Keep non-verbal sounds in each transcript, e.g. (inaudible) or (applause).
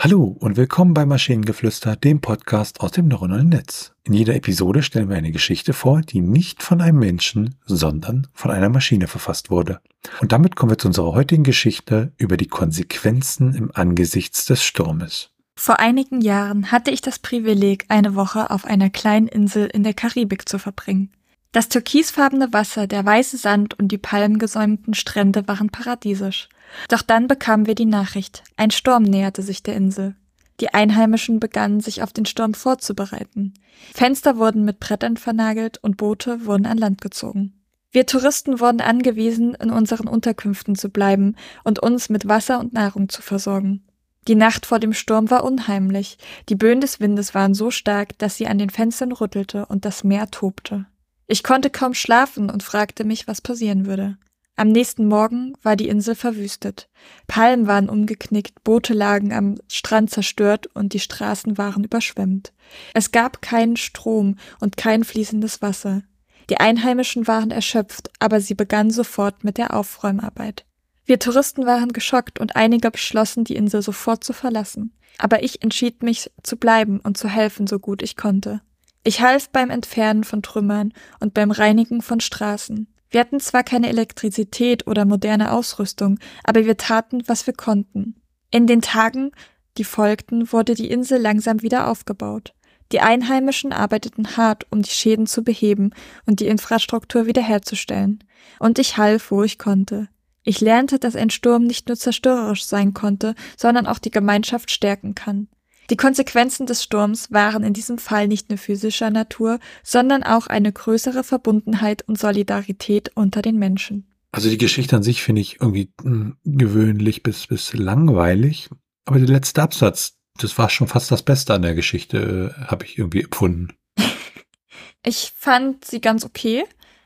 Hallo und willkommen bei Maschinengeflüster, dem Podcast aus dem neuronalen Netz. In jeder Episode stellen wir eine Geschichte vor, die nicht von einem Menschen, sondern von einer Maschine verfasst wurde. Und damit kommen wir zu unserer heutigen Geschichte über die Konsequenzen im Angesichts des Sturmes. Vor einigen Jahren hatte ich das Privileg, eine Woche auf einer kleinen Insel in der Karibik zu verbringen. Das türkisfarbene Wasser, der weiße Sand und die palmengesäumten Strände waren paradiesisch. Doch dann bekamen wir die Nachricht, ein Sturm näherte sich der Insel. Die Einheimischen begannen sich auf den Sturm vorzubereiten. Fenster wurden mit Brettern vernagelt und Boote wurden an Land gezogen. Wir Touristen wurden angewiesen, in unseren Unterkünften zu bleiben und uns mit Wasser und Nahrung zu versorgen. Die Nacht vor dem Sturm war unheimlich. Die Böen des Windes waren so stark, dass sie an den Fenstern rüttelte und das Meer tobte. Ich konnte kaum schlafen und fragte mich, was passieren würde. Am nächsten Morgen war die Insel verwüstet. Palmen waren umgeknickt, Boote lagen am Strand zerstört und die Straßen waren überschwemmt. Es gab keinen Strom und kein fließendes Wasser. Die Einheimischen waren erschöpft, aber sie begannen sofort mit der Aufräumarbeit. Wir Touristen waren geschockt und einige beschlossen, die Insel sofort zu verlassen. Aber ich entschied mich zu bleiben und zu helfen, so gut ich konnte. Ich half beim Entfernen von Trümmern und beim Reinigen von Straßen. Wir hatten zwar keine Elektrizität oder moderne Ausrüstung, aber wir taten, was wir konnten. In den Tagen, die folgten, wurde die Insel langsam wieder aufgebaut. Die Einheimischen arbeiteten hart, um die Schäden zu beheben und die Infrastruktur wiederherzustellen. Und ich half, wo ich konnte. Ich lernte, dass ein Sturm nicht nur zerstörerisch sein konnte, sondern auch die Gemeinschaft stärken kann. Die Konsequenzen des Sturms waren in diesem Fall nicht nur physischer Natur, sondern auch eine größere Verbundenheit und Solidarität unter den Menschen. Also die Geschichte an sich finde ich irgendwie hm, gewöhnlich bis, bis langweilig. Aber der letzte Absatz, das war schon fast das Beste an der Geschichte, äh, habe ich irgendwie empfunden. (laughs) ich fand sie ganz okay.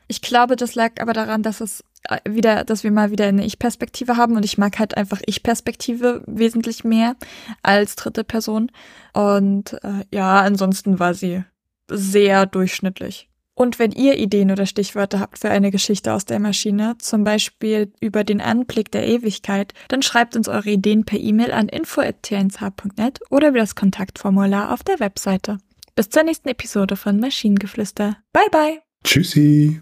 Ich glaube, das lag aber daran, dass es wieder, dass wir mal wieder eine Ich-Perspektive haben und ich mag halt einfach Ich-Perspektive wesentlich mehr als dritte Person. Und äh, ja, ansonsten war sie sehr durchschnittlich. Und wenn ihr Ideen oder Stichwörter habt für eine Geschichte aus der Maschine, zum Beispiel über den Anblick der Ewigkeit, dann schreibt uns eure Ideen per E-Mail an info.tnsh.net oder über das Kontaktformular auf der Webseite. Bis zur nächsten Episode von Maschinengeflüster. Bye bye. Tschüssi.